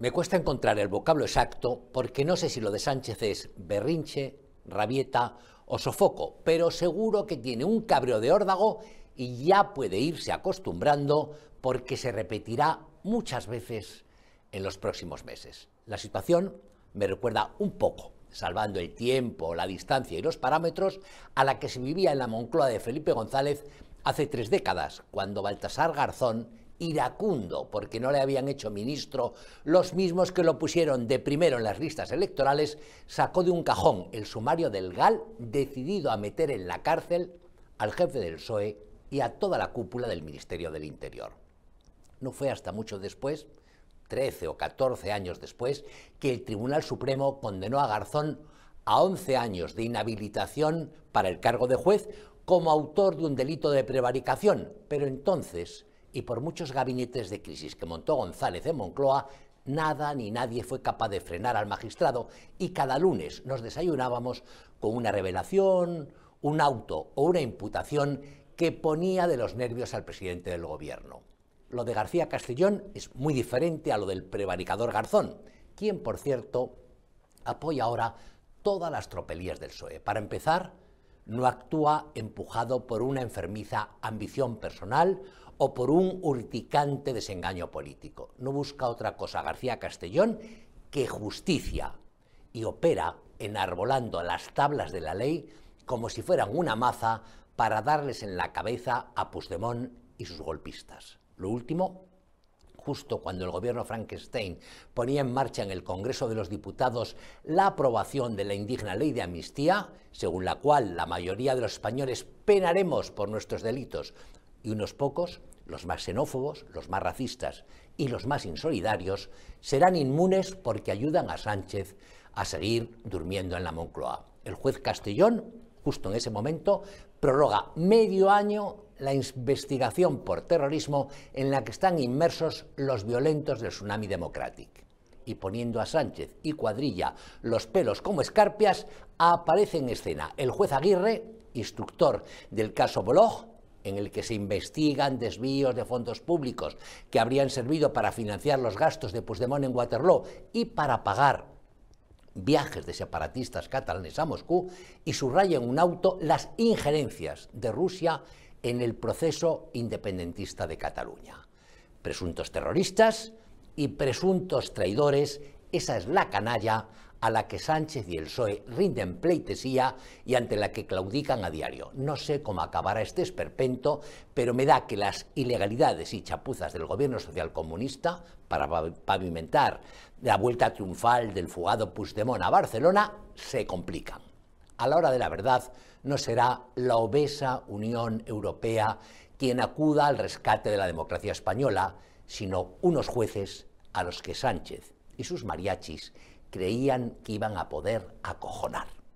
Me cuesta encontrar el vocablo exacto porque no sé si lo de Sánchez es berrinche, rabieta o sofoco, pero seguro que tiene un cabreo de órdago y ya puede irse acostumbrando porque se repetirá muchas veces en los próximos meses. La situación me recuerda un poco, salvando el tiempo, la distancia y los parámetros, a la que se vivía en la Moncloa de Felipe González hace tres décadas, cuando Baltasar Garzón iracundo porque no le habían hecho ministro los mismos que lo pusieron de primero en las listas electorales, sacó de un cajón el sumario del GAL decidido a meter en la cárcel al jefe del PSOE y a toda la cúpula del Ministerio del Interior. No fue hasta mucho después, 13 o 14 años después, que el Tribunal Supremo condenó a Garzón a 11 años de inhabilitación para el cargo de juez como autor de un delito de prevaricación, pero entonces y por muchos gabinetes de crisis que montó González en Moncloa, nada ni nadie fue capaz de frenar al magistrado y cada lunes nos desayunábamos con una revelación, un auto o una imputación que ponía de los nervios al presidente del gobierno. Lo de García Castellón es muy diferente a lo del prevaricador Garzón, quien, por cierto, apoya ahora todas las tropelías del PSOE. Para empezar, no actúa empujado por una enfermiza ambición personal o por un urticante desengaño político. No busca otra cosa García Castellón que justicia y opera enarbolando las tablas de la ley como si fueran una maza para darles en la cabeza a Puigdemont y sus golpistas. Lo último, justo cuando el gobierno Frankenstein ponía en marcha en el Congreso de los Diputados la aprobación de la indigna ley de amnistía, según la cual la mayoría de los españoles penaremos por nuestros delitos y unos pocos, los más xenófobos, los más racistas y los más insolidarios, serán inmunes porque ayudan a Sánchez a seguir durmiendo en la Moncloa. El juez Castellón, justo en ese momento, prorroga medio año la investigación por terrorismo en la que están inmersos los violentos del Tsunami Democratic. Y poniendo a Sánchez y cuadrilla los pelos como escarpias, aparece en escena el juez Aguirre, instructor del caso Bolog, en el que se investigan desvíos de fondos públicos que habrían servido para financiar los gastos de Puigdemont en Waterloo y para pagar viajes de separatistas catalanes a Moscú y subraya en un auto las injerencias de Rusia en el proceso independentista de Cataluña. Presuntos terroristas y presuntos traidores, esa es la canalla a la que Sánchez y el PSOE rinden pleitesía y ante la que claudican a diario. No sé cómo acabará este esperpento, pero me da que las ilegalidades y chapuzas del gobierno socialcomunista para pavimentar la vuelta triunfal del fugado Puigdemont a Barcelona se complican. A la hora de la verdad, no será la obesa Unión Europea quien acuda al rescate de la democracia española, sino unos jueces a los que Sánchez y sus mariachis creían que iban a poder acojonar.